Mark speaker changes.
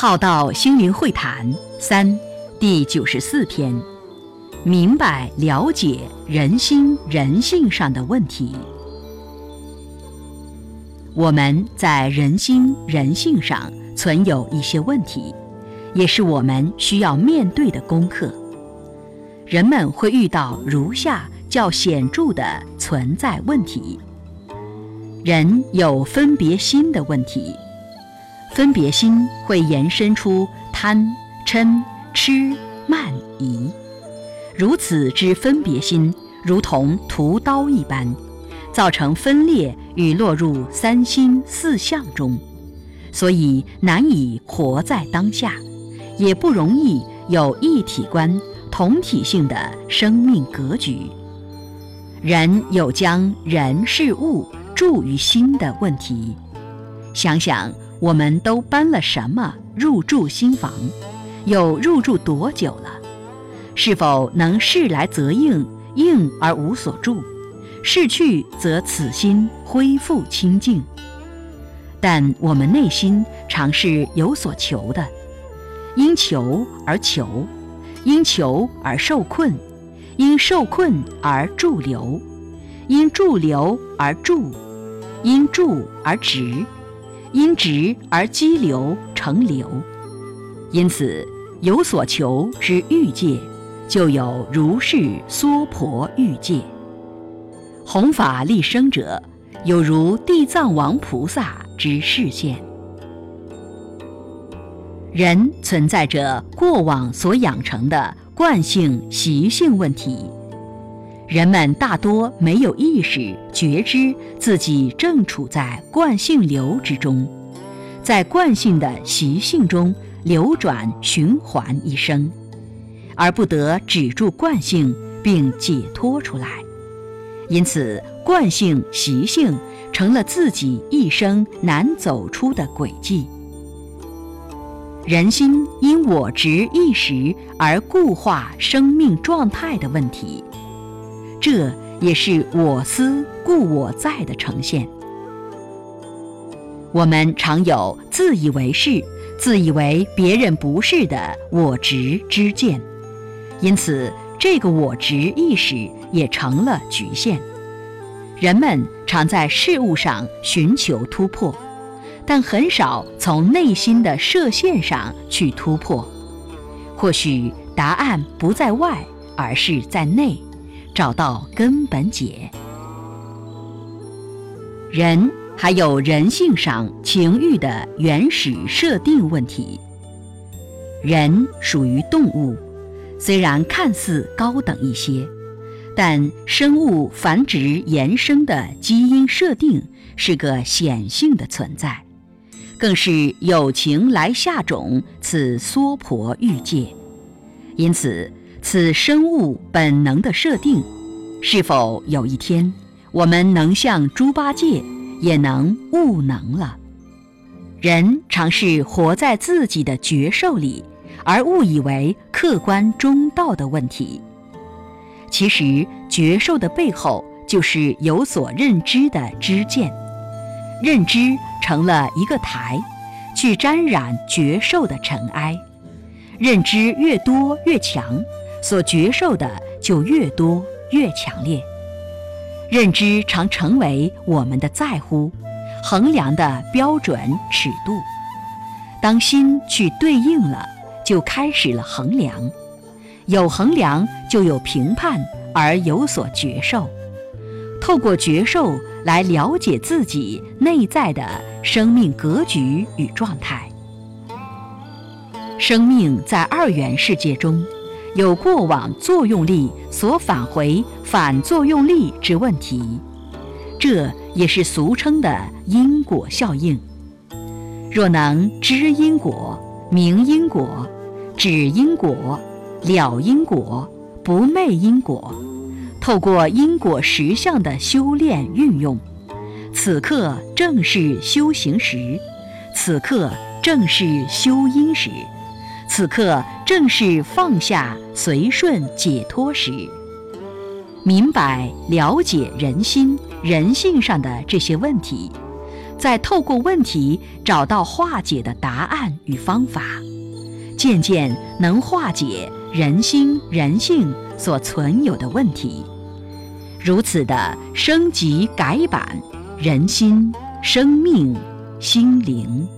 Speaker 1: 浩道心灵会谈三第九十四篇：明白了解人心人性上的问题。我们在人心人性上存有一些问题，也是我们需要面对的功课。人们会遇到如下较显著的存在问题：人有分别心的问题。分别心会延伸出贪、嗔、痴、慢、疑，如此之分别心，如同屠刀一般，造成分裂与落入三心四相中，所以难以活在当下，也不容易有一体观、同体性的生命格局。人有将人事物住于心的问题，想想。我们都搬了什么入住新房？又入住多久了？是否能事来则应，应而无所住？事去则此心恢复清净。但我们内心常是有所求的，因求而求，因求而受困，因受困而驻留，因驻留而住，因住而直。因直而激流成流，因此有所求之欲界，就有如是娑婆欲界。弘法利生者，有如地藏王菩萨之示现。人存在着过往所养成的惯性习性问题。人们大多没有意识觉知自己正处在惯性流之中，在惯性的习性中流转循环一生，而不得止住惯性并解脱出来，因此惯性习性成了自己一生难走出的轨迹。人心因我执一时而固化生命状态的问题。这也是我思故我在的呈现。我们常有自以为是、自以为别人不是的我执之见，因此这个我执意识也成了局限。人们常在事物上寻求突破，但很少从内心的射线上去突破。或许答案不在外，而是在内。找到根本解。人还有人性上情欲的原始设定问题。人属于动物，虽然看似高等一些，但生物繁殖延伸的基因设定是个显性的存在，更是有情来下种此娑婆欲界。因此。此生物本能的设定，是否有一天我们能像猪八戒，也能悟能了？人常是活在自己的觉受里，而误以为客观中道的问题。其实觉受的背后，就是有所认知的知见，认知成了一个台，去沾染觉受的尘埃。认知越多越强。所觉受的就越多越强烈，认知常成为我们的在乎、衡量的标准尺度。当心去对应了，就开始了衡量。有衡量就有评判，而有所觉受。透过觉受来了解自己内在的生命格局与状态。生命在二元世界中。有过往作用力所返回反作用力之问题，这也是俗称的因果效应。若能知因果、明因果、止因果、了因果、不昧因果，透过因果实相的修炼运用，此刻正是修行时，此刻正是修因时。此刻正是放下、随顺、解脱时，明白、了解人心、人性上的这些问题，再透过问题找到化解的答案与方法，渐渐能化解人心人性所存有的问题。如此的升级改版，人心、生命、心灵。